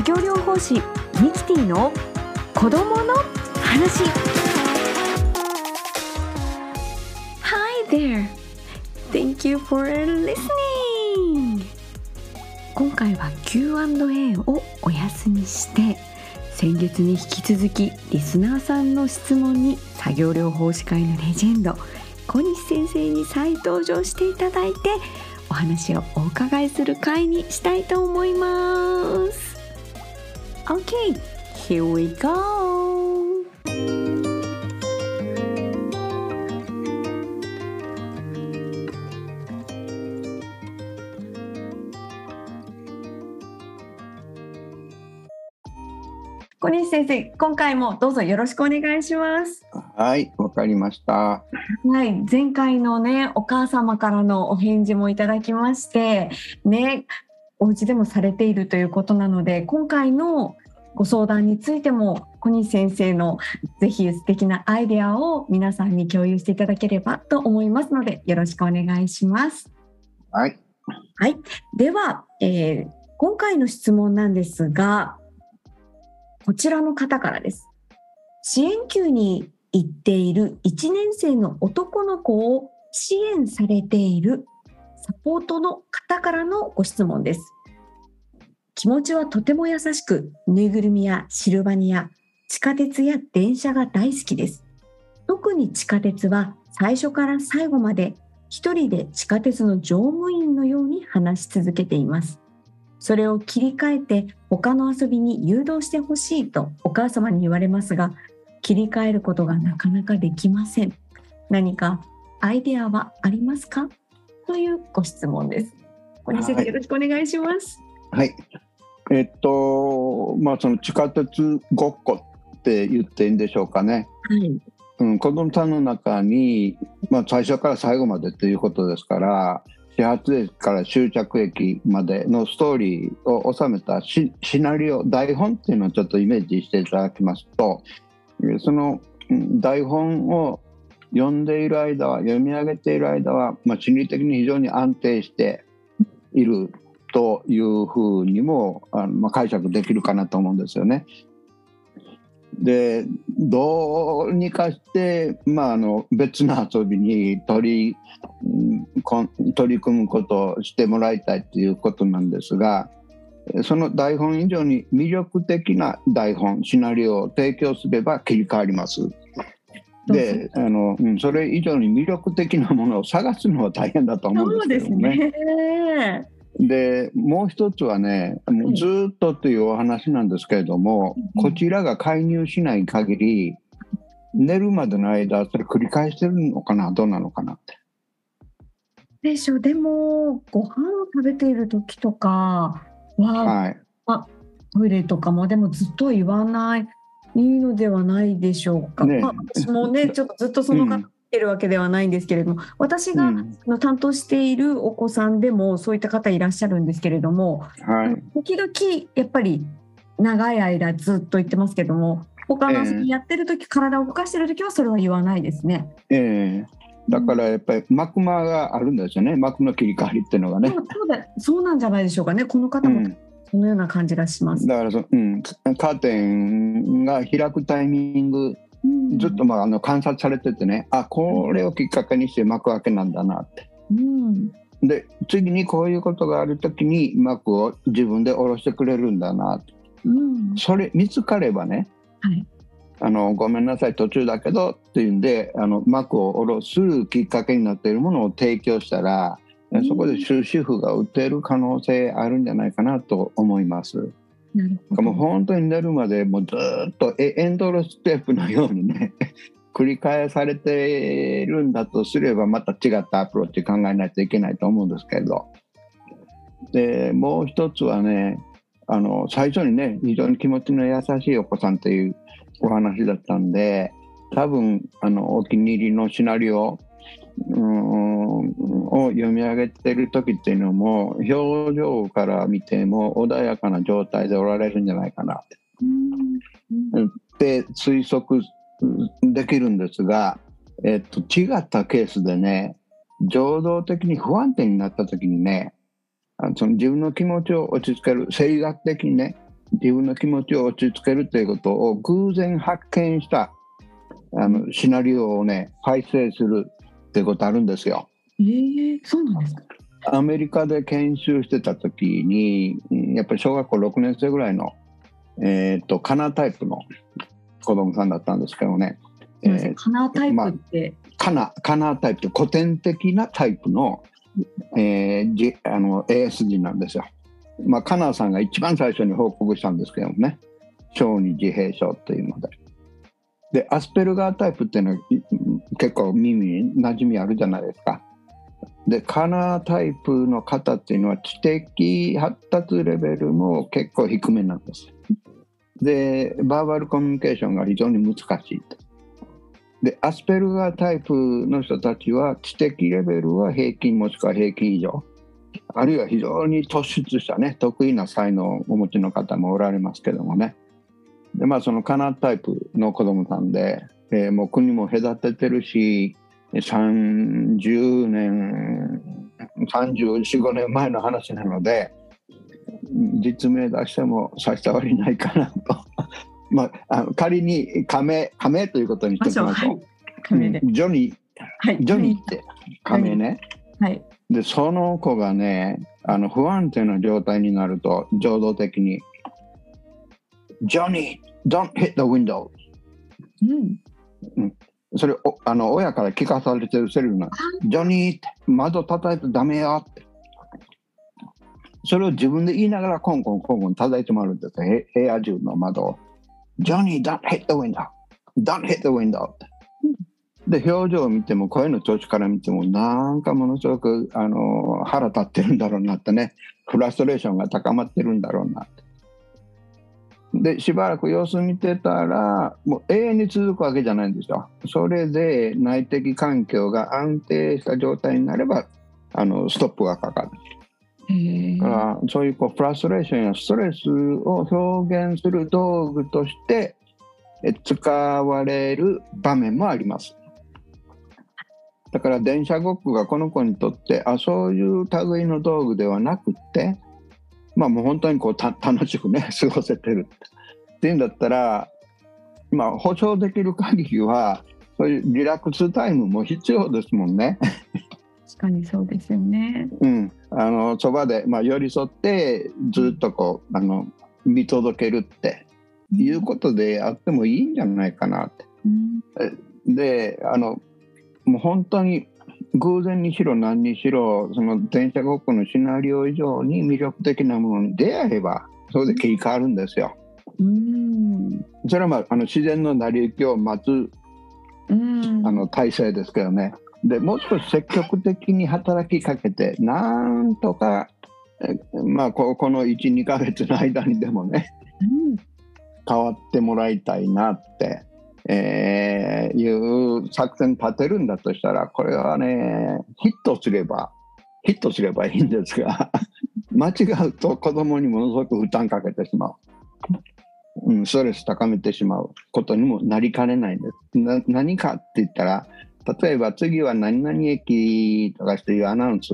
作業療法士ミキティの子供の話。Hi there. Thank you for listening. 今回は Q&A をお休みして先月に引き続きリスナーさんの質問に作業療法士会のレジェンド小西先生に再登場していただいてお話をお伺いする会にしたいと思います。OK here we go 小西先生今回もどうぞよろしくお願いしますはい、わかりました。はい、前回のね、お母様からのお返事もいただきまして、ね、お家でもされているということなので、今回のご相談についても、小西先生のぜひ素敵なアイデアを皆さんに共有していただければと思いますので、よろしくお願いします。はい、はい、では、えー今回の質問なんですが、こちらの方からです。支援級に行っている1年生の男の子を支援されているサポートの方からのご質問です。気持ちはとても優しく、ぬいぐるみやシルバニア、地下鉄や電車が大好きです。特に地下鉄は最初から最後まで一人で地下鉄の乗務員のように話し続けています。それを切り替えて他の遊びに誘導してほしいとお母様に言われますが、切り替えることがなかなかできません。何かアイデアはありますか？というご質問です。小西先生、はいよろしくお願いします。はい。えっと、まあ、その地下鉄ごっこって言っていいんでしょうかね。はい。うん、子供さんの中に、まあ、最初から最後までっていうことですから。始発駅から終着駅までのストーリーを収めたシシナリオ台本っていうのをちょっとイメージしていただきますとえそのうん台本を読んでいる間は読み上げている間は、まあ、心理的に非常に安定しているというふうにもあの、まあ、解釈できるかなと思うんですよね。でどうにかして、まあ、あの別の遊びに取り取り組むことをしてもらいたいということなんですがその台本以上に魅力的な台本シナリオを提供すれば切り替わります。であの、うん、それ以上に魅力的なものを探すのは大変だと思うんですけどもね。ね。でもう一つはねもうずーっとというお話なんですけれども、うん。こちらが介入しない限り寝るまでの間それ繰り返してるのかなどうなのかなって。でしょでもご飯を食べている時とかは、はい、トイレとかもでもずっとは言わないいいのではないでしょうか。ねまあ、私もねちょっとずっとその方うん見てるわけではないんですけれども、私が、の担当しているお子さんでもそういった方いらっしゃるんですけれども、はい。時々やっぱり長い間ずっと言ってますけども他のやってる時、体を動かしてる時はそれは言わないですね。ええ。だからやっぱり幕間があるんですよね。幕の切り替わりっていうのがね。そうだそうなんじゃないでしょうかね。この方もうん、そのような感じがします。だからそ、うん、カーテンが開くタイミングうんずっと、まあ、あの観察されててねあこれをきっかけにして幕開けなんだなって。うん。で次にこういうことがある時に幕を自分で下ろしてくれるんだなうん。それ見つかればねはい。あのごめんなさい途中だけどっていうんであの幕を下ろすきっかけになっているものを提供したら、うん。そこで終止符が打てる可能性あるんじゃないかなと思います。なるほど。もう本当に寝るまでもうずっとエンドロステープのようにね 繰り返されているんだとすればまた違ったアプローチ考えないといけないと思うんですけど。でもう一つはねあの最初にね非常に気持ちの優しいお子さんというお話だったんで多分あのお気に入りのシナリオを読み上げてる時っていうのも表情から見ても穏やかな状態でおられるんじゃないかな。って推測できるんですが、えっと、違ったケースでね情動的に不安定になった時にねその自分の気持ちを落ち着ける生理学的にね自分の気持ちを落ち着けるということを偶然発見したあのシナリオをね改正するっていうことあるんですよ。えー、そうなんですか。アメリカで研修してた時にやっぱり小学校6年生ぐらいの、えーと、カナータイプの子供さんだったんですけどね。えー、カナータイプって、まあ、カナカナータイプ古典的なタイプの,、えー、じあの ASD なんですよ。まあ、カナーさんが一番最初に報告したんですけどもね小児自閉症というので。でアスペルガータイプっていうのは結構耳に馴染みあるじゃないですか。でカナータイプの方っていうのは知的発達レベルも結構低めなんです。でバーバルコミュニケーションが非常に難しいと。でアスペルガータイプの人たちは知的レベルは平均もしくは平均以上あるいは非常に突出したね得意な才能をお持ちの方もおられますけどもねでまあそのカナータイプの子供さんで、えー、もう国も隔ててるし30年34,5年前の話なので実名出しても差し障りないかなと。まあ、あの仮に仮名仮名ということにしておきましょう、はい、ジョニー、はい、ジョニーって仮名ね、はい、でその子がねあの不安定な状態になると情動的に「ジョニー don't hit the window」うん、それおあの親から聞かされてるセリフなんジョニーって窓叩いてダメよって。それを自分で言いながらコンコンコンコン叩いてもらうんです部屋中の窓を。ジョニー、don't hit the window! Don't hit the window! で、表情を見ても、声の調子から見ても、なんかものすごくあの腹立ってるんだろうなってね、フラストレーションが高まってるんだろうなって。でしばらく様子見てたらもう永遠に続くわけじゃないんですよ。それで内的環境が安定した状態になればあのストップがかかる。だからそういうこうフラストレーションやストレスを表現する道具として使われる場面もあります。だから電車ごっこがこの子にとってあそういう類の道具ではなくってまあもう本当にこう楽しくね 過ごせてるっていうんだったらまあ保証できる限りはそういうリラックスタイムも必要ですもんね。確かにそうですよね。うん、あのそばでまあ寄り添ってずっとこうあの見届けるっていうことであってもいいんじゃないかなって。うん、であのもう本当に偶然にしろ何にしろその電車ごっこのシナリオ以上に魅力的なものに出会えばそれで切り替わるんですよ。うん。それは、まあ、あの自然の成り行きを待つあの体制ですけどね。でもう少し積極的に働きかけてなんとか、まあ、ここの12か月の間にでもね、うん、変わってもらいたいなってえー、いう作戦立てるんだとしたらこれはねヒットすればヒットすればいいんですが 間違うと子供にものすごく負担かけてしまう、うん、ストレス高めてしまうことにもなりかねないんです。何かって言ったら例えば次は何々駅とかしていうアナウンス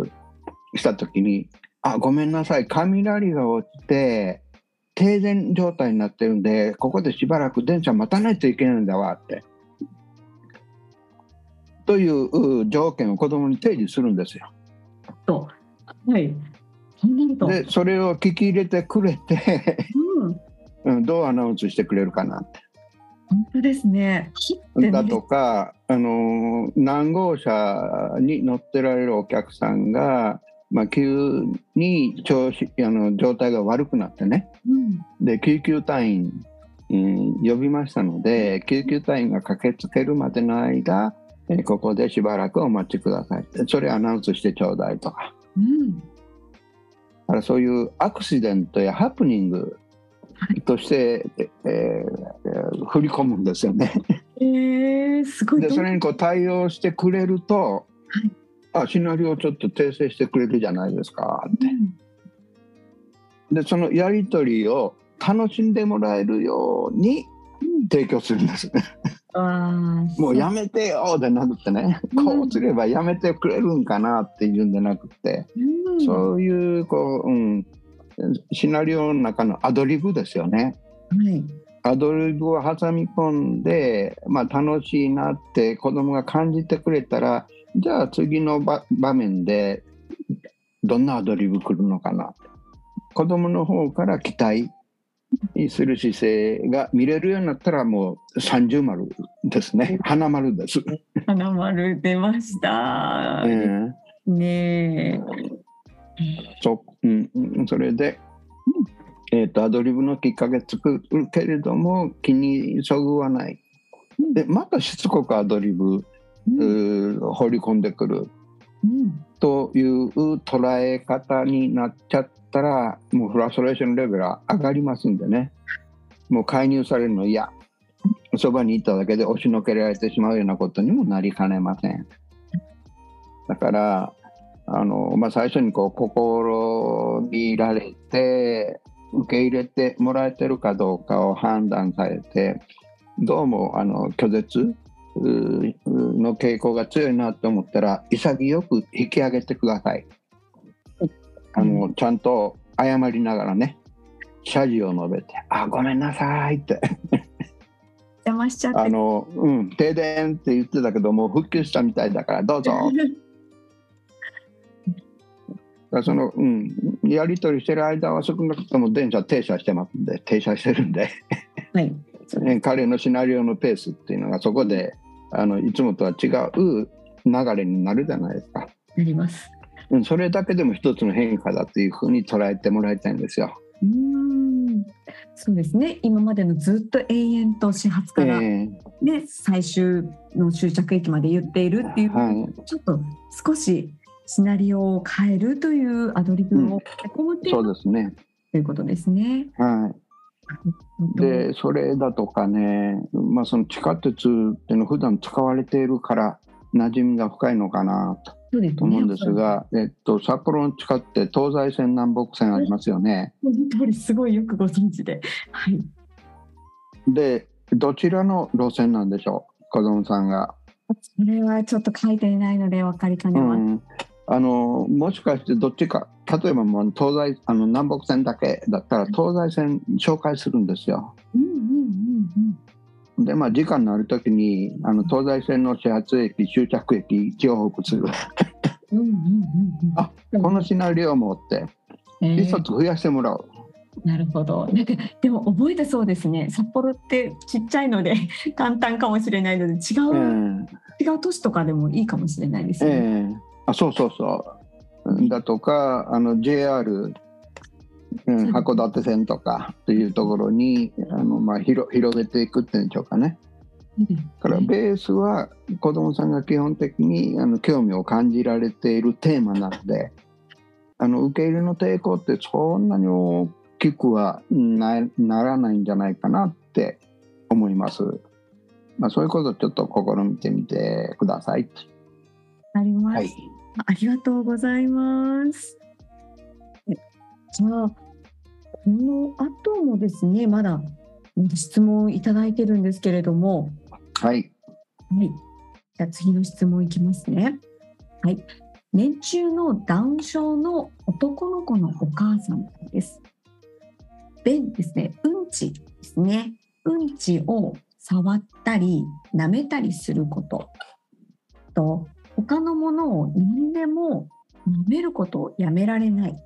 した時にあごめんなさい雷が落ちて停電状態になってるんでここでしばらく電車待たないといけないんだわって。という条件を子供に提示するんですよ。とはいでそれを聞き入れてくれて うん、どうアナウンスしてくれるかなって。本当ですね。だとか、あの何号車に乗ってられるお客さんがまあ、急に調子あの状態が悪くなってね、うん、で救急隊員、うん、呼びましたので救急隊員が駆けつけるまでの間、えここでしばらくお待ちください。それアナウンスしてちょうだいとか,、うん、だからそういうアクシデントやハプニングとして、えー、振り込むんですよね。えー、すごい。でそれにこう対応してくれると、はいあシナリオちょっと訂正してくれるじゃないですかって。うん、でそのやり取りを楽しんでもらえるように提供するんですね。もうやめてよでなくてね、こうすればやめてくれるんかなっていうんじゃなくて、うん、そういうこう、うん、シナリオの中のアドリブですよね。はい。アドリブを挟み込んで、まあ、楽しいなって子供が感じてくれたらじゃあ次の場場面でどんなアドリブ来るのかな子供の方から期待する姿勢が見れるようになったらもう三重丸ですね花丸です。花丸出ました。ええねえ。そうんうん、それで、えー、とアドリブのきっかけ作るけれども気にそぐわないでまたしつこくアドリブ、放り込ん。でくるうん。という捉え方になっちゃったらもうフラストレーションレベルは上がりますんでね。もう介入されるの嫌。そばにいただけで押しのけられてしまうようなことにもなりかねません。だからあの、まあ、最初にこう心にいられて受け入れてもらえてるかどうかを判断されてどうもあの拒絶の傾向が強いなと思ったら潔く引き上げてください。あのちゃんと謝りながらね謝辞を述べて「あごめんなさい」って邪魔しちゃって。あの、うん、停電って言ってたけどもう復旧したみたいだからどうぞ その、うん、やり取りしてる間は少なくとも電車停車してますんで停車してるんではい。彼のシナリオのペースっていうのがそこであのいつもとは違う流れになるじゃないですか。なります。うんそれだけでも一つの変化だっていうふうに捉えてもらいたいんですよ。うーん。そうですね。今までのずっと永遠と始発から、えね、最終の終着駅まで言っているっていう、はいちょっと少しシナリオを変えるというアドリブを込むっていう,、そうですね。ということですね。はい、でそれだとかね、まあ、その地下鉄っていうの普段使われているから馴染みが深いのかなそうですねと思うんですが、えっと、札幌の地下って東西線南北線ありますよね。この通りすごいよくご存知で。はい。でどちらの路線なんでしょう？子供さんが。それはちょっと書いていないので分かりかねます。うん、あのもしかしてどっちか例えばもう東西あの南北線だけだったら東西線紹介するんですよ。うんうんうんでまあ時間のある時にあの東西線の始発駅終着駅重複するうん。うんうんうんうん。あこのシナリオもってえー一つ増やしてもらう。なるほど。なんかでも覚えてそうですね。札幌ってちっちゃいので 簡単かもしれないので違えう、え違う都市とかでもいいかもしれないですね。ええあそうそうそうだとかあの JR、うん、函館線とかっていうところにあの、まあ、広広げていくっていうんでしょうかね。からベースは子どもさんが基本的にあの興味を感じられているテーマなのであの受け入れの抵抗ってそんなに大きくはなならないんじゃないかなって思います。まあ、そういうことをちょっと試みてみてください。あります、はい。ありがとうございます。えじゃあこの後もですねまだ質問いただいてるんですけれども、はい。はい。じゃあ次の質問いきますね。はい。年中のダウン症の男の子のお母さんです。便ですね。うんちですね。うんちを触ったり舐めたりすることと他のものを何でも飲めることをやめられない。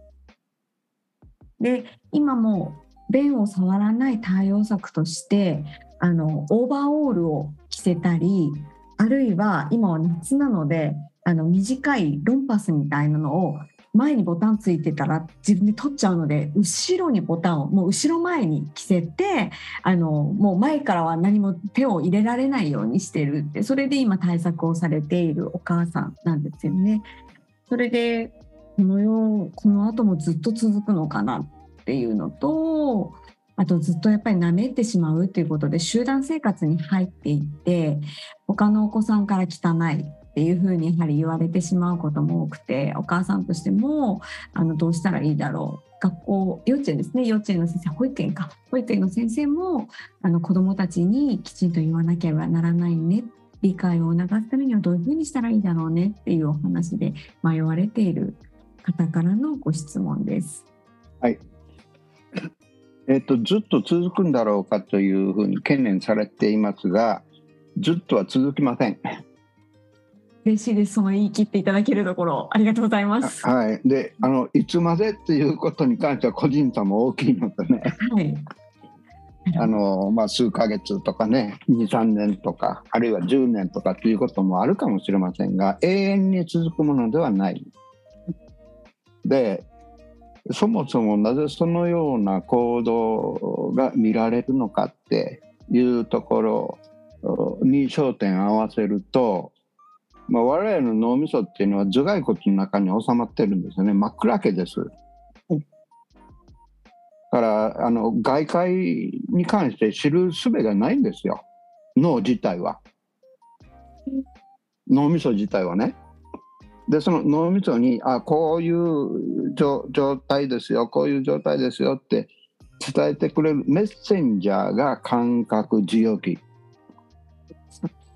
で今も便を触らない対応策としてあのオーバーオールを着せたりあるいは今は夏なのであの短いロンパスみたいなのを前にボタンついてたら自分で取っちゃうので後ろにボタンをもう後ろ前に着せてあのもう前からは何も手を入れられないようにしてるってそれで今対策をされているお母さんなんですよね。それでこの世この後もずっと続くのかなっていうのとあとずっとやっぱり舐めてしまうっていうことで集団生活に入っていって他のお子さんから汚いっていうふうにやはり言われてしまうことも多くてお母さんとしてもあのどうしたらいいだろう。学校幼稚園ですね。幼稚園の先生保育園か。保育園の先生もあの子どもたちにきちんと言わなければならないね。理解を促すためにはどういうふうにしたらいいだろうね。っていうお話で迷われている方からのご質問です。はい。えっと、ずっと続くんだろうかというふうに懸念されていますがずっとは続きません。嬉しいですその言い切っていただけるところありがとうございます。はい、であのいつまでっていうことに関しては個人差も大きいのでねはい。あの、まあ、数ヶ月とかね23年とかあるいは10年とかっていうこともあるかもしれませんが永遠に続くものではない。でそもそもなぜそのような行動が見られるのかっていうところに焦点を合わせると、まあ、我々の脳みそっていうのは頭蓋骨の中に収まってるんですよね。真っ暗けです。だからあの外界に関して知る術がないんですよ。脳自体は。脳みそ自体はね。でその脳みそにあこういう状態ですよこういう状態ですよって伝えてくれるメッセンジャーが感覚受容器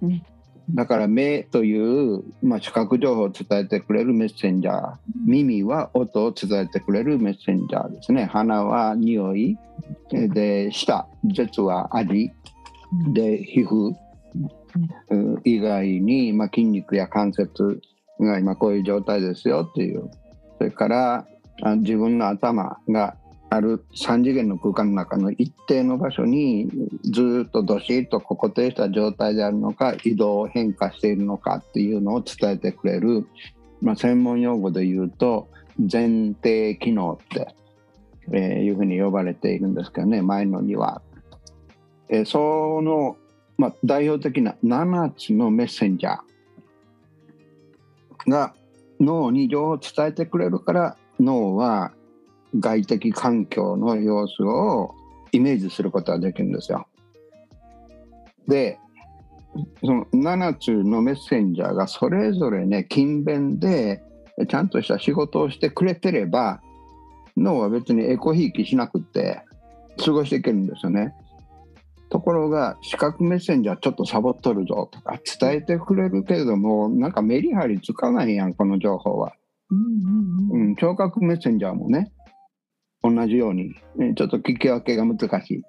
ね。だから目という、まあ、視覚情報を伝えてくれるメッセンジャー耳は音を伝えてくれるメッセンジャーですね。鼻は匂いで舌舌は味で皮膚以外に、まあ、筋肉や関節が今こういう状態ですよっていう。それから自分の頭がある3次元の空間の中の一定の場所にずっとどしっと固定した状態であるのか移動変化しているのかっていうのを伝えてくれる、まあ、専門用語で言うと前提機能って、えーいうふうに呼ばれているんですけどね前のには。えーその、まあ、代表的な7つのメッセンジャーが脳に情報を伝えてくれるから脳は外的環境の様子をイメージすることができるんですよ。でその7つのメッセンジャーがそれぞれね勤勉でちゃんとした仕事をしてくれてれば脳は別にエコひいきしなくって過ごしていけるんですよね。ところが視覚メッセンジャーちょっとサボっとるぞとか伝えてくれるけれどもなんかメリハリつかないやんこの情報は。うんうんうんうん、聴覚メッセンジャーもね同じようにえちょっと聞き分けが難しい。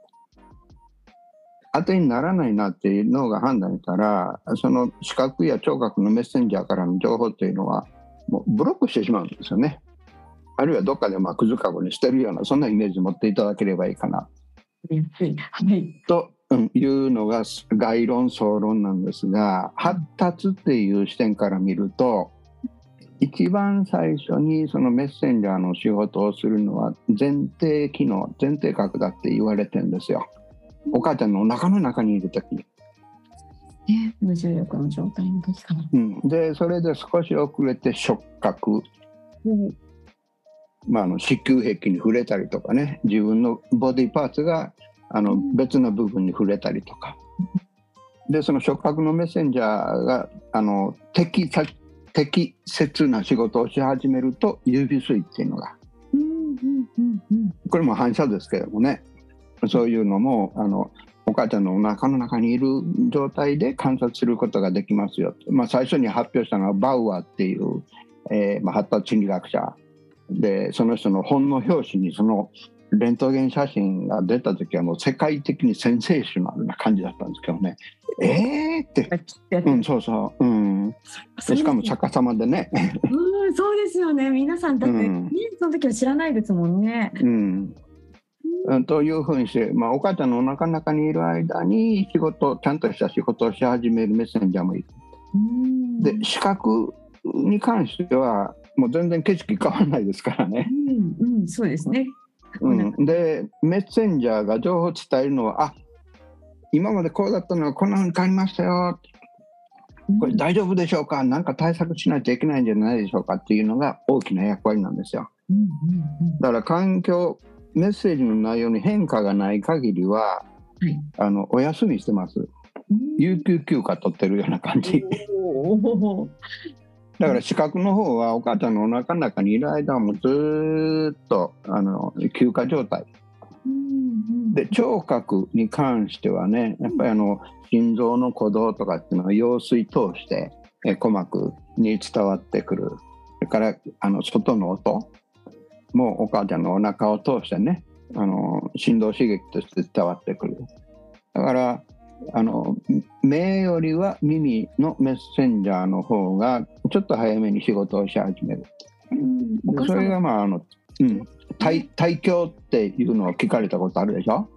当てにならないなっていう脳が判断したらその視覚や聴覚のメッセンジャーからの情報っていうのはもうブロックしてしまうんですよね。あるいはどっかでまあくずかごに捨てるようなそんなイメージ持っていただければいいかな。はい。とうんいうのが概論総論なんですが発達っていう視点から見ると一番最初にそのメッセンジャーの仕事をするのは前提機能前提核だって言われてるんですよ。お母ちゃんのお腹の中にいる時に、ね、無重力の状態の時かな。うん、でそれで少し遅れて触覚、まあ、あの子宮壁に触れたりとかね。自分のボディパーツがあのうん。別の部分に触れたりとか。でその触覚のメッセンジャーがあの適さ適切な仕事をし始めると指水っていうのが。うんうんこれも反射ですけどもね。そういうのもあのお母ちゃんのお腹の中にいる状態で観察することができますよ、まあ、最初に発表したのはバウアーっていう、えーま、発達心理学者。でその人の本の表紙にそのレントゲン写真が出た時はもう世界的にセンセーショナルな感じだったんですけどねえーって、うん、そうそう、うん、でしかも逆さまでね、うん、そうですよね。皆さんだって、うんね、その時は知らないですもんね。うんうん、というふうにして、まあ、お母ちゃんのお腹の中にいる間に仕事ちゃんとした仕事をし始めるメッセンジャーもいる。うんで視覚に関してはもう全然景色変わらないですからね。うん、うん、そうですね。うん、でメッセンジャーが情報を伝えるのはあ今までこうだったのがこんなふうに変わりましたよ。これ大丈夫でしょうか？何か対策しないといけないんじゃないでしょうかっていうのが大きな役割なんですよ。だから環境メッセージの内容に変化がない限りははい。あのお休みしてます。うん。有給休暇取ってるような感じだから視覚の方はお母ちゃんのお腹の中にいる間はもうずーっとあの休暇状態。で聴覚に関してはねやっぱりあの心臓の鼓動とかっていうのは羊水通してえ鼓膜に伝わってくる。それからあの外の音もお母ちゃんのお腹を通してねあの振動刺激として伝わってくる。だからあの目よりは耳のメッセンジャーの方がちょっと早めに仕事をし始める。でそれがまああの、うん、体体教っていうのを聞かれたことあるでしょ？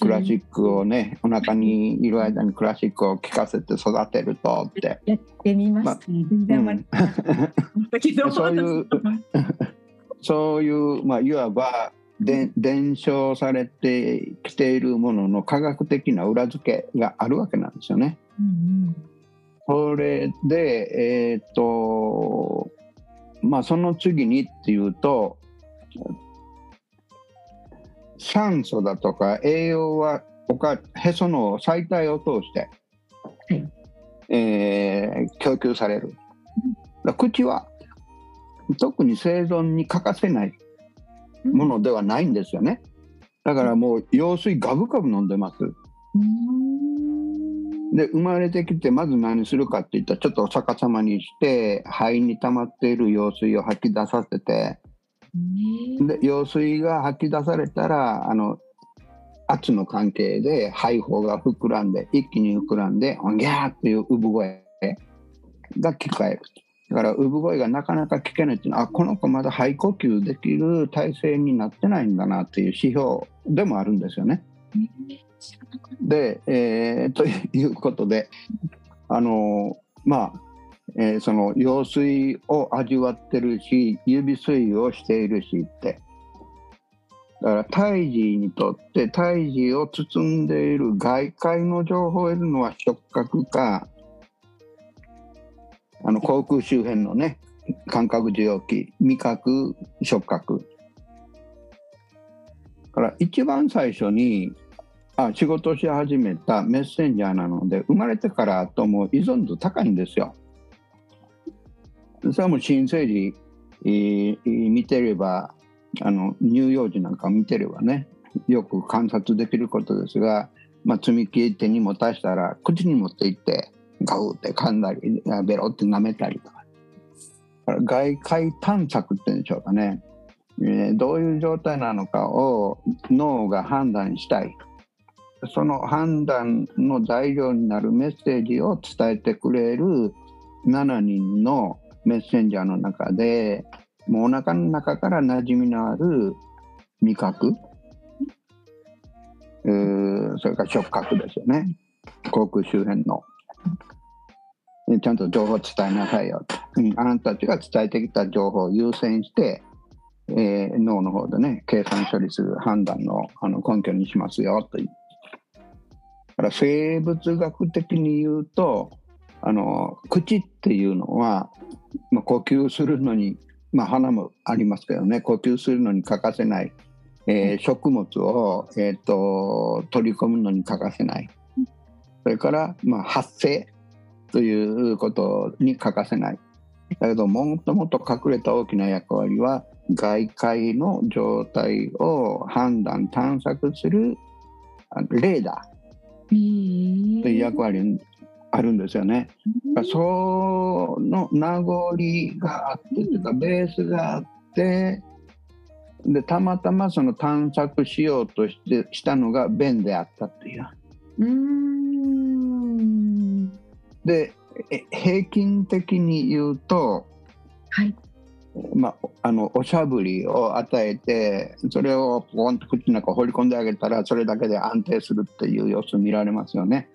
クラシックをねお腹にいる間にクラシックを聴かせて育てるとって。やってみました、ま全然あまり、うん、そういう そういう、まあ、いわばで伝承されてきているものの科学的な裏付けがあるわけなんですよね。うんうん、それで、えっ、ー、とまあその次にっていうと酸素だとか栄養は他へその細体を通して、はい、えー、供給される。口は特に生存に欠かせないものではないんですよね。だからもう羊水ガブガブ飲んでます。で生まれてきてまず何するかっていったらちょっとお逆さまにして肺に溜まっている羊水を吐き出させてで羊水が吐き出されたらあの圧の関係で肺胞が膨らんで一気に膨らんでギャーっていう産声が聞こえる。だから産声がなかなか聞けないっていうのはあこの子まだ肺呼吸できる体制になってないんだなっていう指標でもあるんですよね。で、えー、ということであのまあ、えー、その羊水を味わってるし指水をしているしってだから胎児にとって胎児を包んでいる外界の情報を得るのは触覚かあの口腔周辺のね感覚受容器味覚触覚から一番最初にあ仕事し始めたメッセンジャーなので生まれてからとも依存度高いんですよ。それはもう新生児、えー、見てればあの乳幼児なんか見てればねよく観察できることですが、まあ、積み木手に持たしたら口に持っていってガウって噛んだりベロって舐めたりとか。外界探索っていうんでしょうかね、えー、どういう状態なのかを脳が判断したい。その判断の材料になるメッセージを伝えてくれる7人のメッセンジャーの中でもうお腹の中から馴染みのある味覚。それから触覚ですよね。口腔周辺の。ちゃんと情報を伝えなさいよ、うん、あなたたちが伝えてきた情報を優先して、えー、脳の方でね計算処理する判断のあの根拠にしますよというから生物学的に言うとあの口っていうのは、まあ、呼吸するのに、まあ、鼻もありますけどね呼吸するのに欠かせない、えー、食物を、えーと取り込むのに欠かせない。それから、まあ、発声ということに欠かせない。だけどもっともっと隠れた大きな役割は外界の状態を判断探索するレーダーという役割あるんですよね。その名残があってというかベースがあってでたまたまその探索しようとしてしたのが便であったっていう。で平均的に言うと、はいまあ、あのおしゃぶりを与えてそれをポンと口の中放り込んであげたらそれだけで安定するっていう様子見られますよね。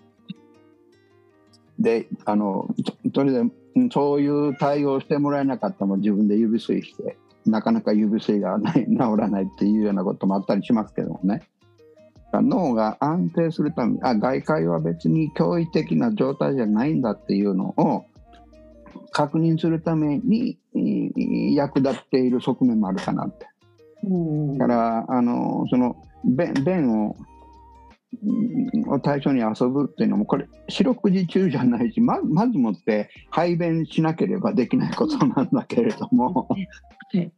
であのそれでそういう対応してもらえなかったも自分で指吸いしてなかなか指吸いがない治らないっていうようなこともあったりしますけどもね。脳が安定するためあ外界は別に驚異的な状態じゃないんだっていうのを確認するために役立っている側面もあるかなって。だからあのその便をを対象に遊ぶっていうのもこれ四六時中じゃないしままずもって排便しなければできないことなんだけれども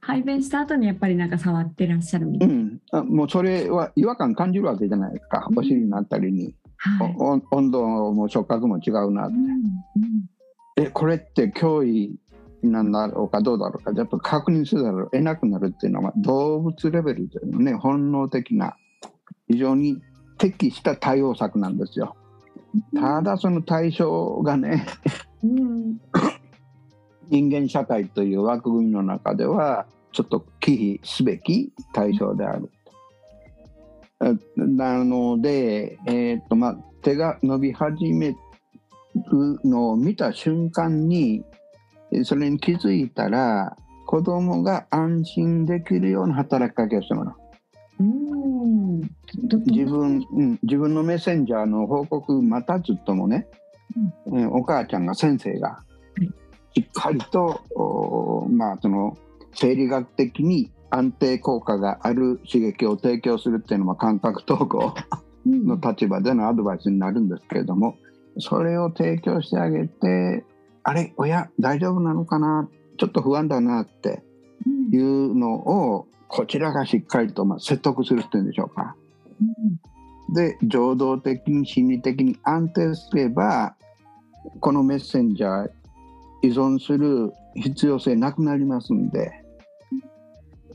排便した後にやっぱりなんか触ってらっしゃるみたいな、うん、もうそれは違和感感じるわけじゃないですかお尻になったりに、はい、温度も触覚も違うなって、うんうん、えこれって脅威なんだろうかどうだろうかやっぱ確認するだろう得なくなるっていうのは動物レベルというのね本能的な非常に適した対応策なんですよ。ただその対象がね、うん人間社会という枠組みの中ではちょっと忌避すべき対象である。なので、えーとまあ、手が伸び始めるのを見た瞬間にそれに気づいたら子供が安心できるような働きかけをしてもらう。うん。ど自分、うん、自分のメッセンジャーの報告待たずともね、うん、お母ちゃんが先生がい。しっかりと、おまあその生理学的に安定効果がある刺激を提供するっていうのは感覚統合うん。の立場でのアドバイスになるんですけれどもそれを提供してあげてあれ親大丈夫なのかな？ちょっと不安だなってうん。いうのをこちらがしっかりとまあ説得するっていうんでしょうか。で情動的に心理的に安定すればこのメッセンジャー依存する必要性なくなりますんで、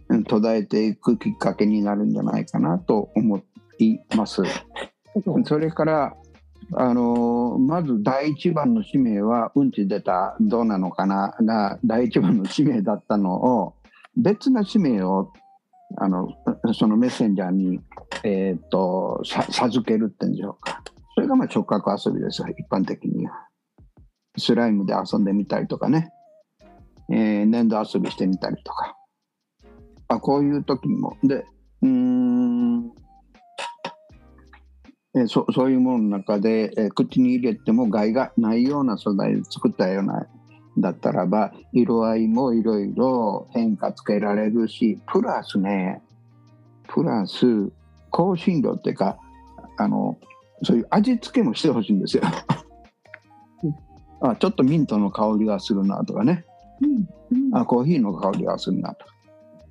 うん途絶えていくきっかけになるんじゃないかなと思います。う んそれからあのまず第一番の使命はうんち出たどうなのかなが第一番の使命だったのを別な使命をあのそのメッセンジャーに、えー、とさ授けるってんでしょうか。それがまあ触覚遊びです一般的には。スライムで遊んでみたりとかね、えー粘土遊びしてみたりとか。あこういう時も。でうん。えーそそういうものの中で、えー口に入れても害がないような素材で作ったようなだったらば色合いもいろいろ変化つけられるしプラスねプラス香辛料っていうかあのそういう味付けもしてほしいんですよ。あちょっとミントの香りがするなとかね。うん。うん。あコーヒーの香りがするなとか。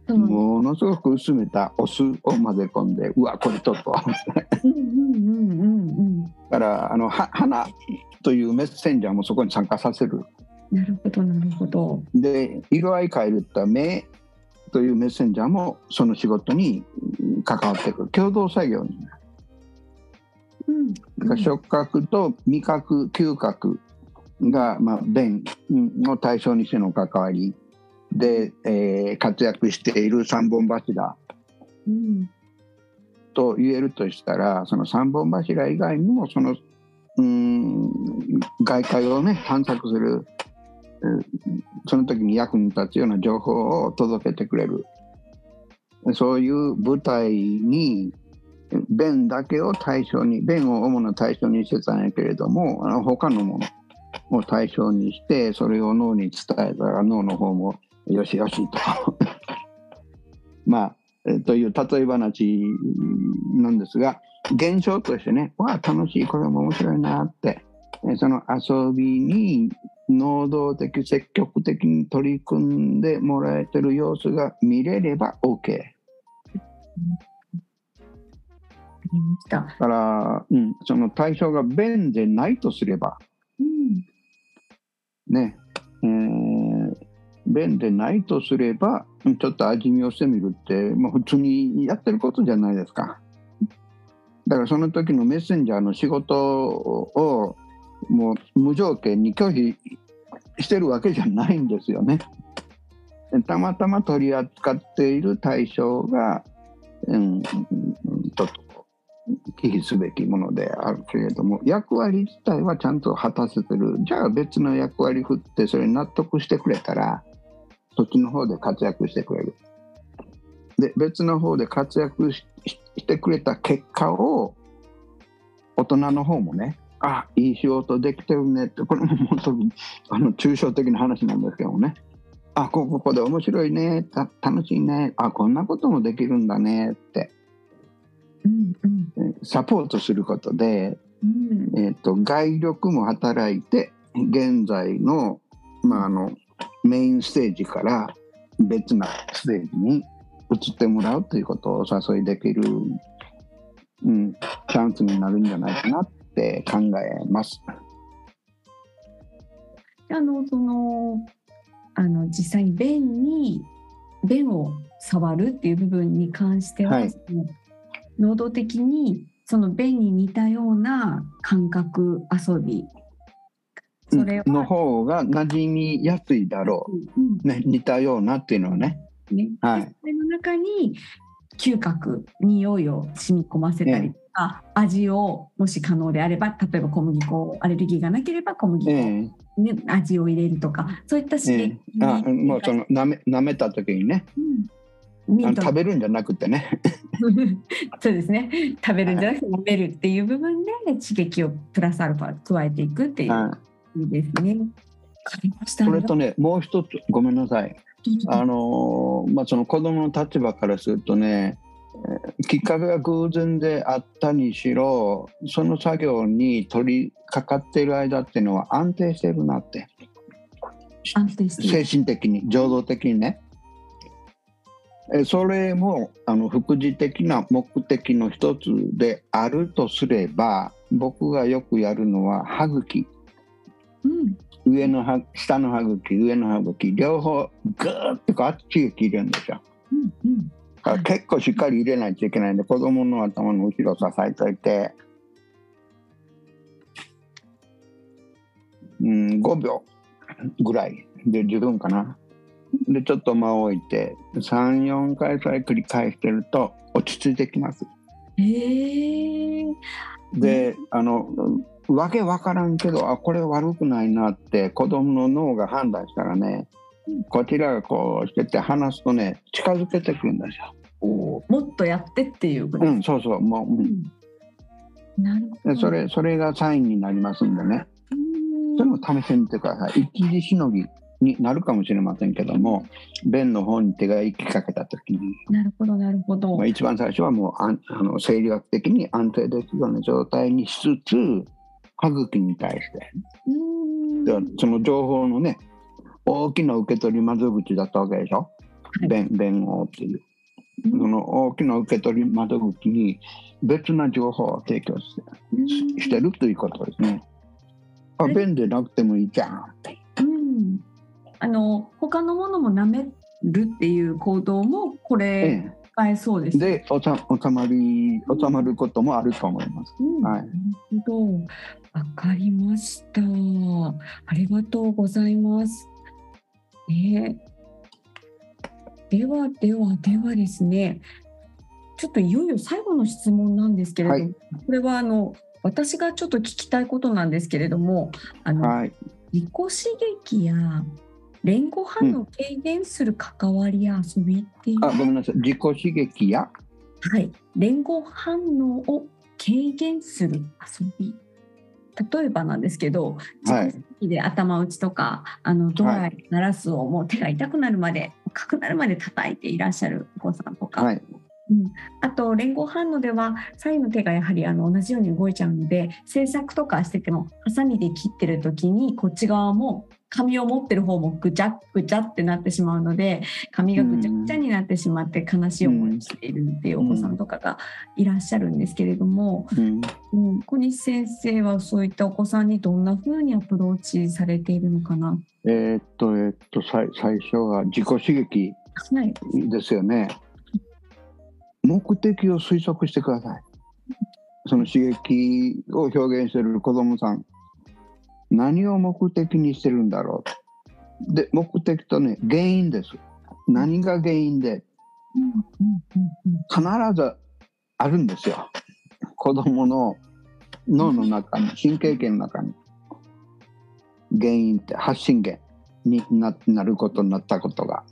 そう。ものすごく薄めたお酢を混ぜ込んでうわこれちょっと。だからあのは花というメッセンジャーもそこに参加させるなるほどなるほど。で色合い変えるって目というメッセンジャーもその仕事にうん関わってくる。共同作業になる。うん。だから触覚と味覚嗅覚が、まあ、便の対象にしての関わりで、えー活躍している三本柱。うん。と言えるとしたらその三本柱以外にもそのうーん外界をね探索するうんその時に役に立つような情報を届けてくれるそういう舞台に便だけを対象に便を主な対象にしてたん。やけれどもあの他のものを対象にしてそれを脳に伝えたら脳の方もよしよしとまあという例え話なん。ですが現象としてねわあ楽しいこれも面白いなってその遊びに能動的積極的に取り組んでもらえてる様子が見れれば OK。だから、うん、その対象が便でないとすればうん。ね、えー便でないとすればうんちょっと味見をしてみるって、まあ、普通にやってることじゃないですか。だからその時のメッセンジャーの仕事をもう無条件に拒否してるわけじゃないんですよね。たまたま取り扱っている対象が、うん、ちょっと忌避すべきものであるけれども役割自体はちゃんと果たせてる。じゃあ別の役割振ってそれに納得してくれたらそっちの方で活躍してくれる。で別の方で活躍ししてくれた結果を大人の方もねあいい仕事できてるねってこれも本当にあの抽象的な話なんですけどもね。あこここで面白いねた楽しいねあこんなこともできるんだねって。うんうん。えサポートすることで、うん。えー、と外力も働いて現在の,、まあ、あのメインステージから別なステージに移ってもらうということをお誘いできる、うん、チャンスになるんじゃないかなって考えます。あのそのあの実際に便に便を触るっていう部分に関しては、はい。能動的にその便に似たような感覚遊びそれはの方が馴染みやすいだろう。ん。う、ね、似たようなっていうのはね。ね。はい。それの中に嗅覚匂いを染み込ませたりとか、味をもし可能であれば例えば小麦粉アレルギーがなければ小麦粉、えねえ味を入れるとかそういった刺え激えあもうその舐め舐めた時にね。うん。食べるんじゃなくてね。そうですね。食べるんじゃなくて食べるっていう部分で刺激をプラスアルファ加えていくっていうはい。いいですね。それとねもう一つごめんなさいあのーまあその子供の立場からするとねえーきっかけが偶然であったにしろその作業に取り掛かっている間っていうのは安定してるなって。安定してい精る神的に情動的にね。えそれもあの副次的な目的の一つであるとすれば僕がよくやるのは歯茎。うん上の歯下の歯茎上の歯茎両方グーッとあっちへ切るんですよ。うんうん。結構しっかり入れないといけないんで子供の頭の後ろを支えといて、うん、5秒ぐらいで十分かな。でちょっと間を置いて34回くらい繰り返してると落ち着いてきます。へえであのわけわからんけどあこれ悪くないなって子供の脳が判断したらねうん。こちらがこうしてて話すとね近づけてくるんですよ。もっとやってっていううん、そうそう。もう、うん。うん。なるほど。でそれそれがサインになりますんでね。うん。それも試してみてください。一時しのぎになるかもしれませんけども便の方に手が行きかけた時に、なるほどなるほど。まあ、一番最初はもうあんあの生理学的に安定できるような状態にしつつ歯茎に対して。うん。でその情報のね大きな受け取り窓口だったわけでしょ？はい。便便王っていう。うん。その大きな受け取り窓口に別な情報を提供してししてるということですね。ああれ便でなくてもいいじゃんって。うん。あの他のものも舐めるっていう行動もこれえ使えそうでえ、す。でおさ収まり収まることもあると思います。うんはいなるほど。わかりました。ありがとうございます。ねではではではですね。ちょっといよいよ最後の質問なんですけれども、はいこれはあの私がちょっと聞きたいことなんですけれども、あの、はい。自己刺激や連合反応を軽減する関わりや遊びっていう、あごめんなさい。自己刺激や？はい、連合反応を軽減する遊び。例えばなんですけど自はいで頭打ちとかあのドアに鳴らすをもう手が痛くなるまで赤くなるまで叩いていらっしゃるお子さんとか、はい。うん、あと連合反応では左右の手がやはりあの同じように動いちゃうので制作とかしててもハサミで切ってる時にこっち側も紙を持ってる方もぐちゃぐちゃってなってしまうので紙がぐちゃぐちゃになってしまって悲しい思いをしているっていうお子さんとかがいらっしゃるんですけれども、うん。うん、小西先生はそういったお子さんにどんな風にアプローチされているのかな？えーっとえーっと最最初は自己刺激はい、ですよね。目的を推測してください。その刺激を表現している子供さん、何を目的にしてるんだろう。で、目的とね、原因です。何が原因で、必ずあるんですよ。子供の脳の中に、神経系の中に。原因って発信源にななることになったことが。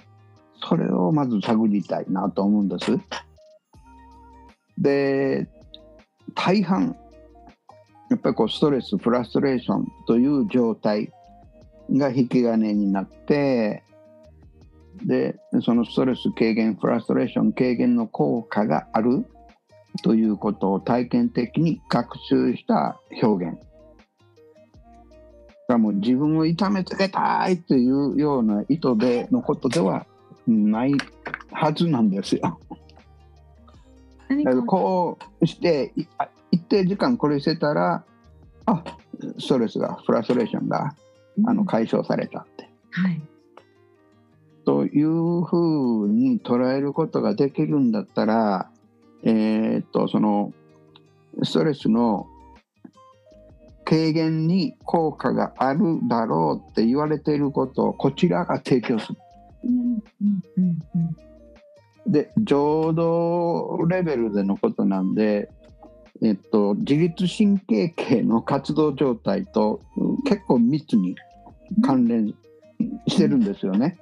それをまず探りたいなと思うんです。で、大半、やっぱりこうストレス、フラストレーションという状態が引き金になって、で、そのストレス軽減、フラストレーション軽減の効果があるということを体験的に学習した表現。がもう自分を痛めつけたいというような意図でのことではないはずなんですよ。だから何かこうして一定時間これしてたらあストレスがフラストレーションがあの解消されたって。はいというふうに捉えることができるんだったらえーっとそのストレスの軽減に効果があるだろうって言われていることをこちらが提供する。うんうんうんうんで浄土レベルでのことなんで、えっと、自律神経系の活動状態とうん結構密に関連してるんですよね。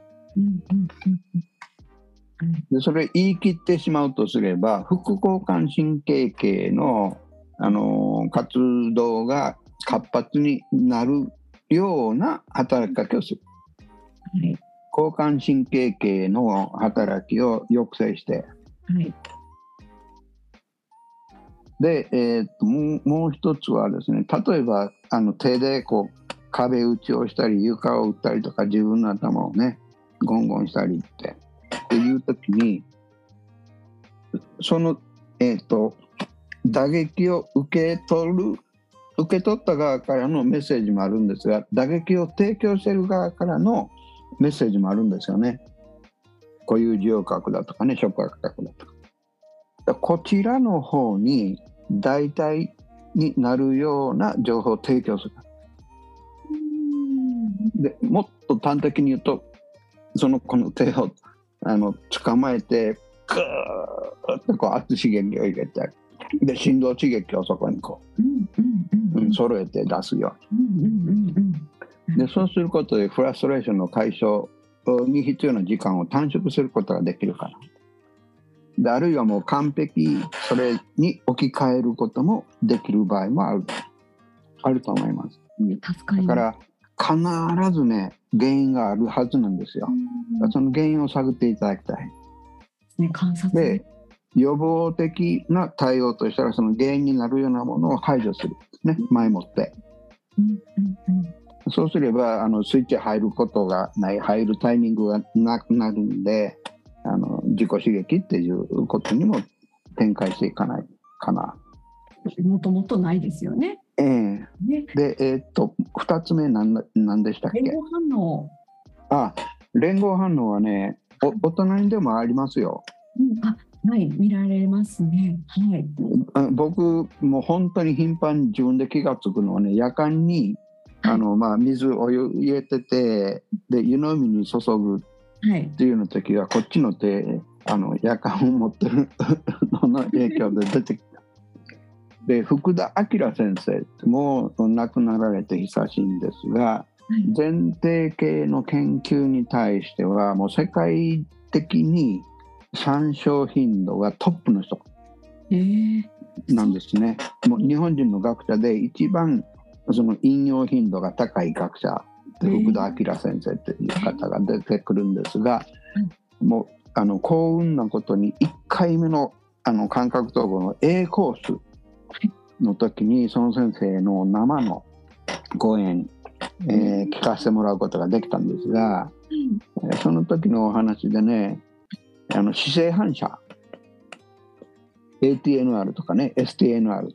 でそれ言い切ってしまうとすれば副交感神経系の、あのー活動が活発になるような働きかけをする。はい。交感神経系の働きを抑制して。はいで、えーっともうもう一つはですね例えばあの手でこう壁打ちをしたり床を打ったりとか自分の頭をねゴンゴンしたりってっていう時にその、えーっと打撃を受け取る受け取った側からのメッセージもあるんですが打撃を提供してる側からのメッセージもあるんですよね。こういう需要価格だとかねショック価格だとか。こちらの方に代替になるような情報を提供する。でもっと端的に言うとそのこの手をあの捕まえてグーッとこう圧刺激を入れてで振動刺激をそこにこう揃えて出すように。でそうすることでフラストレーションの解消に必要な時間を短縮することができるからであるいはもう完璧それに置き換えることもできる場合もあるあると思います。かりだから必ずね原因があるはずなんですよ。うん。その原因を探っていただきたい。ね観察。で予防的な対応としたらその原因になるようなものを排除する。ね前もって。そうすればあのスイッチ入ることがない入るタイミングがなくなるんであの自己刺激っていうことにも展開していかないかな。もともとないですよね。ええね、でえーっと2つ目なんだなんでしたっけ？連合反応。あ連合反応はねお大人にでもありますよ。うん、あ、はい、見られますね。はい。あ僕もう本当に頻繁に自分で気が付くのはね夜間にあの、まあ、水お湯入れててで湯飲みに注ぐはい。っていうの時はこっちの手あの夜間を持ってるのの影響で出てきた。で福田明先生もう亡くなられて久しいんですがはい。前提系の研究に対してはもう世界的に参照頻度がトップの人ええなんですね。もう日本人の学者で一番その引用頻度が高い学者福田明先生という方が出てくるんですが、いもうあの幸運なことに1回目のあの感覚統合の A コースの時にその先生の生の講演、えー聞かせてもらうことができたんですが、えーその時のお話でねあの姿勢反射 ATNR とかね STNR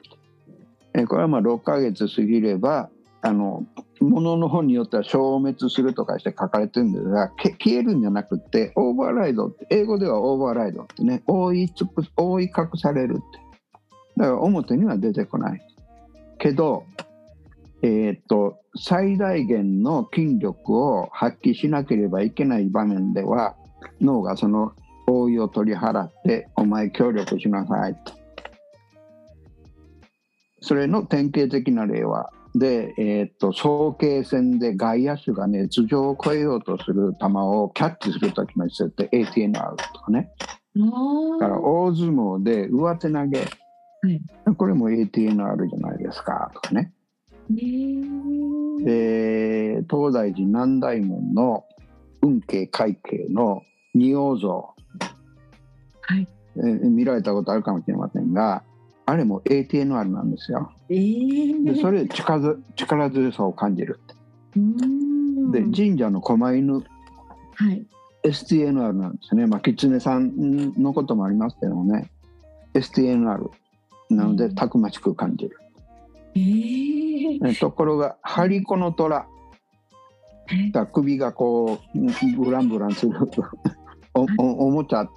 えーこれはまあ6ヶ月過ぎればあの物の本によっては消滅するとかして書かれてるんですが消えるんじゃなくてオーバーライドって英語ではオーバーライドってね覆いつく覆い隠されるって。だから表には出てこない。けどえーっと最大限の筋力を発揮しなければいけない場面では脳がその覆いを取り払ってお前協力しなさいと。それの典型的な例はで、えーっと早慶戦で外野手がね頭上を越えようとする球をキャッチする時の姿勢って ATNR とかねあだから大相撲で上手投げはい。これも ATNR じゃないですかとかね。で東大寺南大門の運慶会慶の仁王像、はい。えー見られたことあるかもしれませんがあれも ATNR なんですよ。ええでそれで力ず力強さを感じるで神社の狛犬。はい。STNR なんですね。まあ狐さんのこともありますけどもね。STNR なのでうん。たくましく感じる、えええところが張り子の虎。が首がこうブランブランする。おおおもちゃ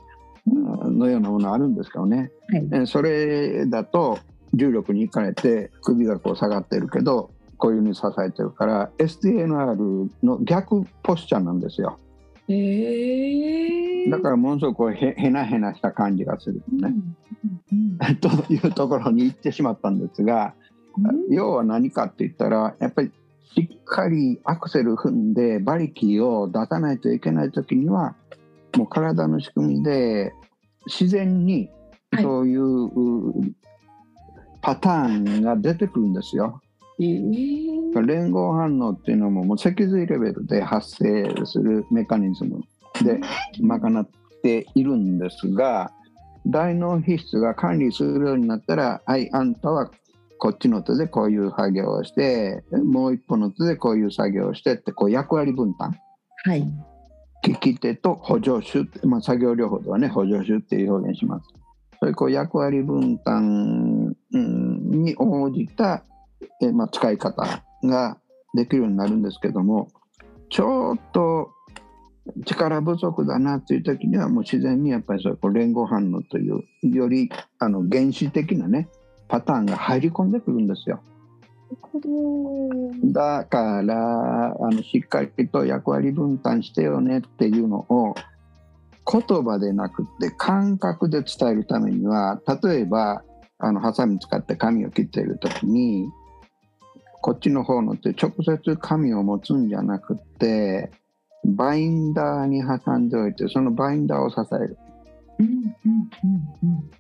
ののようなものあるんですけどね、はい。えそれだと重力に行かれて首がこう下がってるけどこういうふうに支えてるから STNR の逆ポスチャーなんですよ。へえ。だからものすごくへへなへなした感じがするうん、ね、うん。というところに行ってしまったんですがうん。要は何かって言ったらやっぱりしっかりアクセル踏んで馬力を出さないといけない時にはもう体の仕組みで自然にはいそういううパターンが出てくるんですよ。連合反応っていうのももう脊髄レベルで発生するメカニズムで賄っているんですが大脳皮質が管理するようになったらはいあんたはこっちの手でこういう作業をしてもう一歩の手でこういう作業をしてってこう役割分担はい。利き手と補助手、まあ、作業療法ではね補助手っていう表現します。そういうこう役割分担に応じた、えまあ、使い方ができるようになるんですけどもちょっと力不足だなっていう時にはもう自然にやっぱりそういうこう連合反応というよりあの原始的なねパターンが入り込んでくるんですよ。だからあのしっかりと役割分担してよねっていうのを言葉でなくって感覚で伝えるためには例えばあのハサミ使って紙を切っている時にこっちの方の手直接紙を持つんじゃなくってバインダーに挟んでおいてそのバインダーを支える。うんうんうんうん。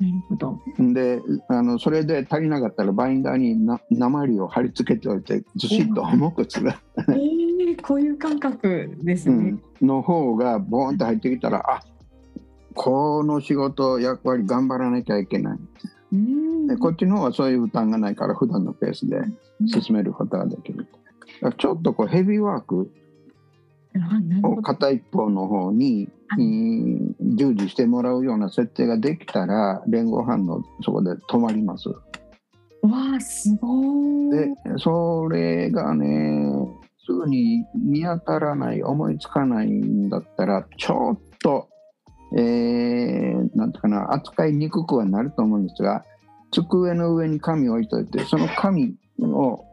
なるほど。であのそれで足りなかったらバインダーにな鉛を貼り付けておいてずしっと重くする。ええ、こういう感覚ですね。うん、の方がボーンと入ってきたらあこの仕事役割頑張らなきゃいけないうんでこっちの方はそういう負担がないから普段のペースで進めることができるちょっとこうヘビーワーク片一方の方に、従事してもらうような設定ができたら連合反応そこで止まります。わあ、すごでい。それがねすぐに見当たらない思いつかないんだったらちょっと、えーなんていうかな扱いにくくはなると思うんですが机の上に紙を置いといてその紙を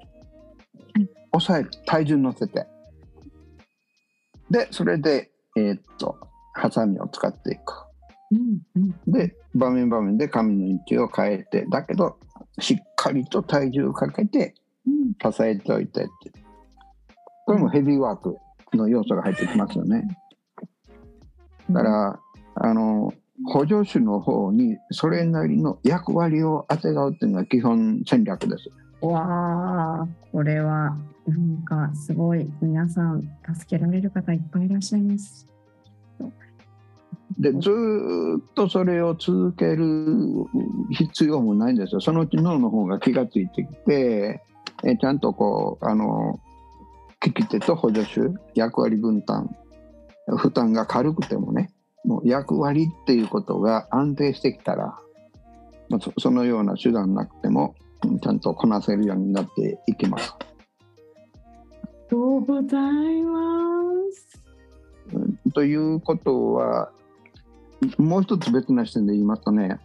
押さえる体重乗せてでそれでえーっとハサミを使っていく。うんうん。で場面場面で紙の位置を変えてだけどしっかりと体重をかけてうん。支えておいてって。これもヘビーワークの要素が入ってきますよね。だからあの補助手の方にそれなりの役割をあてがうっていうのが基本戦略ですわあ、これはなんかすごい皆さん助けられる方いっぱいいらっしゃいます。でずっとそれを続ける必要もないんですよそのうち脳の方が気がついてきてえちゃんとこうあの利き手と補助手役割分担負担が軽くてもねもう役割っていうことが安定してきたらそのような手段なくてもちゃんとこなせるようになっていきます。とうございます。ということはもう一つ別な視点で言いますとね、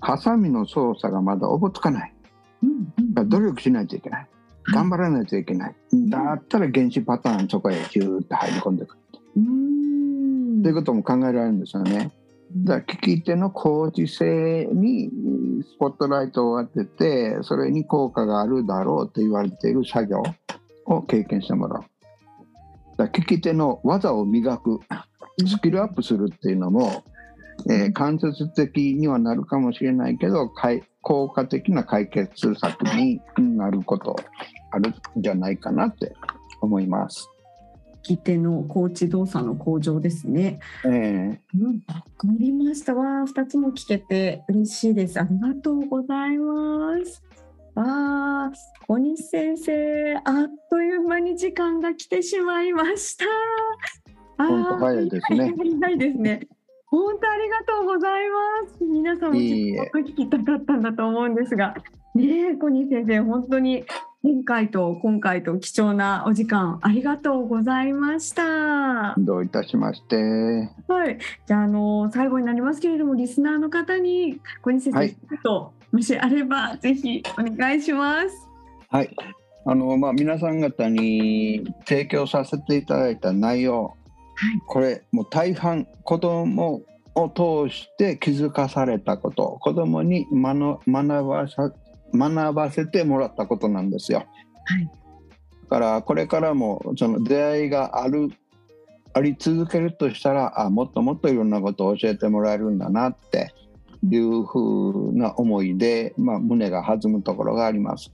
ハサミの操作がまだおぼつかない。うんうん努力しないといけない。頑張らないといけない。だったら原子パターンそこへヒューって入り込んでいくうーん。ということも考えられるんですよね。だから利き手の工事性にスポットライトを当ててそれに効果があるだろうと言われている作業を経験してもらう。だから利き手の技を磨くスキルアップするっていうのも、えー間接的にはなるかもしれないけど効果的な解決策になることあるんじゃないかなって思います。利き手の高知動作の向上ですね。えーうん、わかりました。わあ、二つも聞けて嬉しいです。ありがとうございます。ああ、小西先生、あっという間に時間が来てしまいました。本当早いですね早いですね。本当ありがとうございます。皆さんもいいえすごく聞きたかったんだと思うんですが、ねえ、小西先生、本当に前回と今回と貴重なお時間ありがとうございました。どういたしまして。はい、じゃあ、あの最後になりますけれども、リスナーの方に小西先生、はい一言もしあればぜひお願いします。はい。あの、まあ、皆さん方に提供させていただいた内容。はいこれ、もう大半、子供を通して気づかされたこと、子供に学学ばさ学ばせてもらったことなんですよ。はいだから、これからも、その出会いがある。あり続けるとしたら、あ、もっともっといろんなことを教えてもらえるんだなって。いうふうな思いで、まあ、胸が弾むところがあります。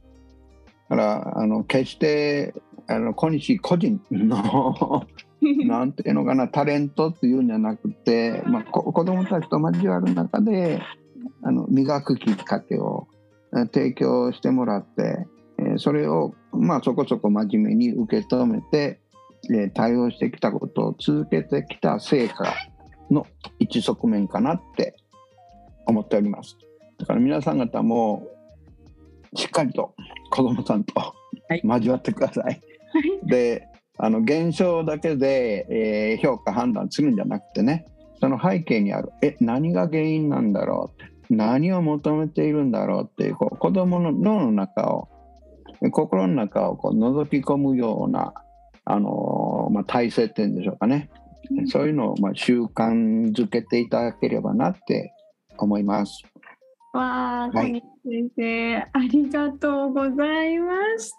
だからあの決してあの小西個人の なんていうのかなタレントっていうんじゃなくて、まあ、こ子どもたちと交わる中であの磨くきっかけをえ提供してもらって、えーそれを、まあ、そこそこ真面目に受け止めて、えー対応してきたことを続けてきた成果の一側面かなって思っております。だから皆さん方もしっかりと子どもさんとはい交わってください。であの現象だけで、えー評価判断するんじゃなくてねその背景にあるえ何が原因なんだろうって何を求めているんだろうっていうこう子どもの脳の中を心の中をこう覗き込むような、あのーまあ、体制っていうんでしょうかねそういうのをまあ習慣づけていただければなって思います。わあ、小はい西先生、ありがとうございまし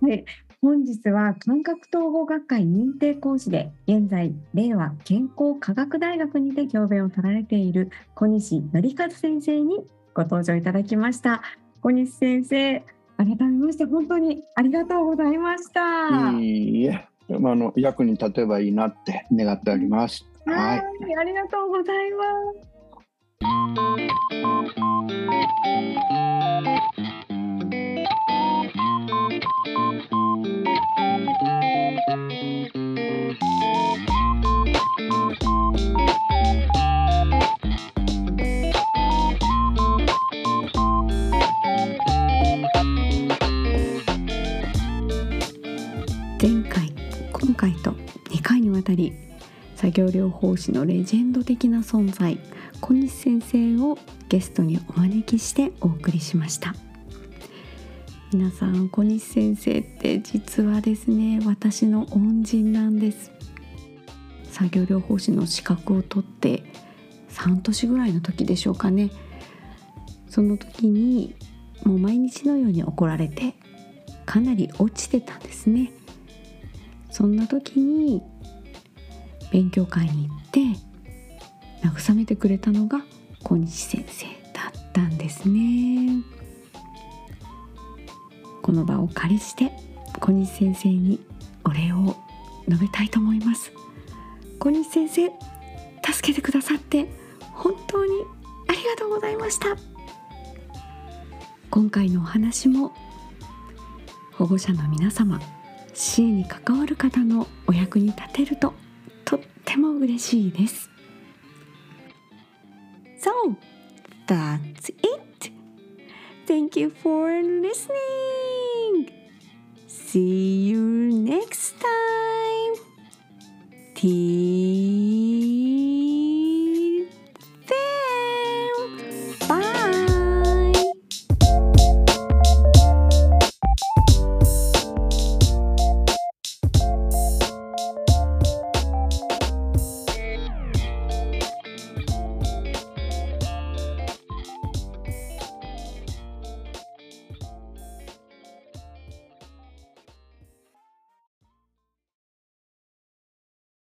た。はい、本日は感覚統合学会認定講師で、現在、令和健康科学大学にて教鞭を取られている小西則和先生にご登場いただきました。小西先生、改めまして本当にありがとうございました。いいえ、まあ、あの役に立てばいいなって願っております。ははいい、ありがとうございます。前回今回と2回にわたり作業療法士のレジェンド的な存在小西先生をゲストにお招きしてお送りしました。皆さん小西先生って実はですね私の恩人なんです。作業療法士の資格を取って3年ぐらいの時でしょうかね。その時にもう毎日のように怒られてかなり落ちてたんですね。そんな時に勉強会に行って慰めてくれたのが小西先生だったんですね。この場を借りして小西先生にお礼を述べたいと思います。小西先生助けてくださって本当にありがとうございました。今回のお話も保護者の皆様支援に関わる方のお役に立てるととっても嬉しいです。So that's it. Thank you for listening. See you next time. Tea.